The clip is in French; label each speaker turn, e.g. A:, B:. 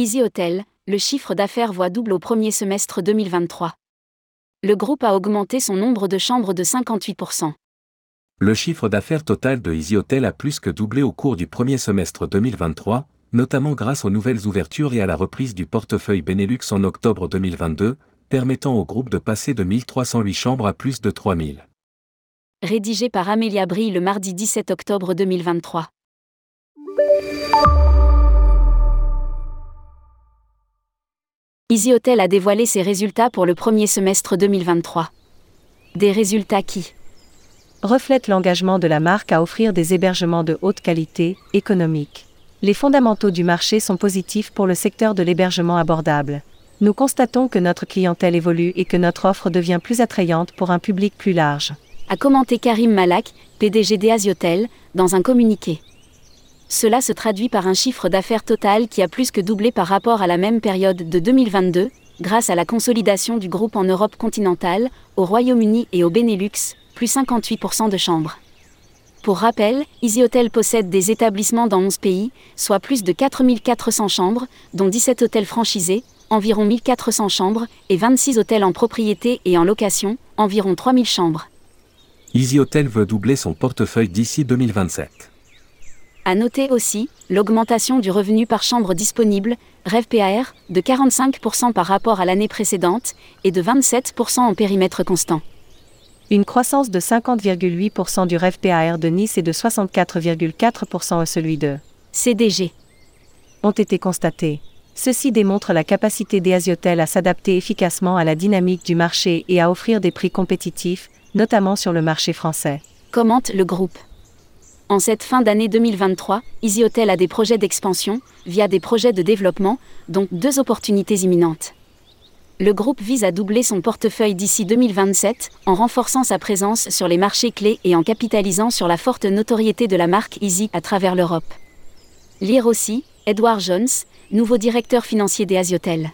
A: Easy Hotel, le chiffre d'affaires voit double au premier semestre 2023. Le groupe a augmenté son nombre de chambres de 58%.
B: Le chiffre d'affaires total de Easy Hotel a plus que doublé au cours du premier semestre 2023, notamment grâce aux nouvelles ouvertures et à la reprise du portefeuille Benelux en octobre 2022, permettant au groupe de passer de 1308 chambres à plus de 3000.
A: Rédigé par Amélia Brie le mardi 17 octobre 2023. Easy Hotel a dévoilé ses résultats pour le premier semestre 2023. Des résultats qui
C: reflètent l'engagement de la marque à offrir des hébergements de haute qualité, économiques. Les fondamentaux du marché sont positifs pour le secteur de l'hébergement abordable. Nous constatons que notre clientèle évolue et que notre offre devient plus attrayante pour un public plus large.
A: A commenté Karim Malak, PDG d'Asihotel, dans un communiqué. Cela se traduit par un chiffre d'affaires total qui a plus que doublé par rapport à la même période de 2022, grâce à la consolidation du groupe en Europe continentale, au Royaume-Uni et au Benelux, plus 58% de chambres. Pour rappel, Easy Hotel possède des établissements dans 11 pays, soit plus de 4400 chambres, dont 17 hôtels franchisés, environ 1400 chambres, et 26 hôtels en propriété et en location, environ 3000 chambres.
B: Easy Hotel veut doubler son portefeuille d'ici 2027.
A: À noter aussi l'augmentation du revenu par chambre disponible, REVPAR, de 45% par rapport à l'année précédente et de 27% en périmètre constant.
C: Une croissance de 50,8% du REVPAR de Nice et de 64,4% à celui de
A: CDG
C: ont été constatés. Ceci démontre la capacité des Asiotel à s'adapter efficacement à la dynamique du marché et à offrir des prix compétitifs, notamment sur le marché français.
A: Commente le groupe. En cette fin d'année 2023, Easy Hotel a des projets d'expansion, via des projets de développement, donc deux opportunités imminentes. Le groupe vise à doubler son portefeuille d'ici 2027, en renforçant sa présence sur les marchés clés et en capitalisant sur la forte notoriété de la marque Easy à travers l'Europe. Lire aussi, Edward Jones, nouveau directeur financier des Asiotel.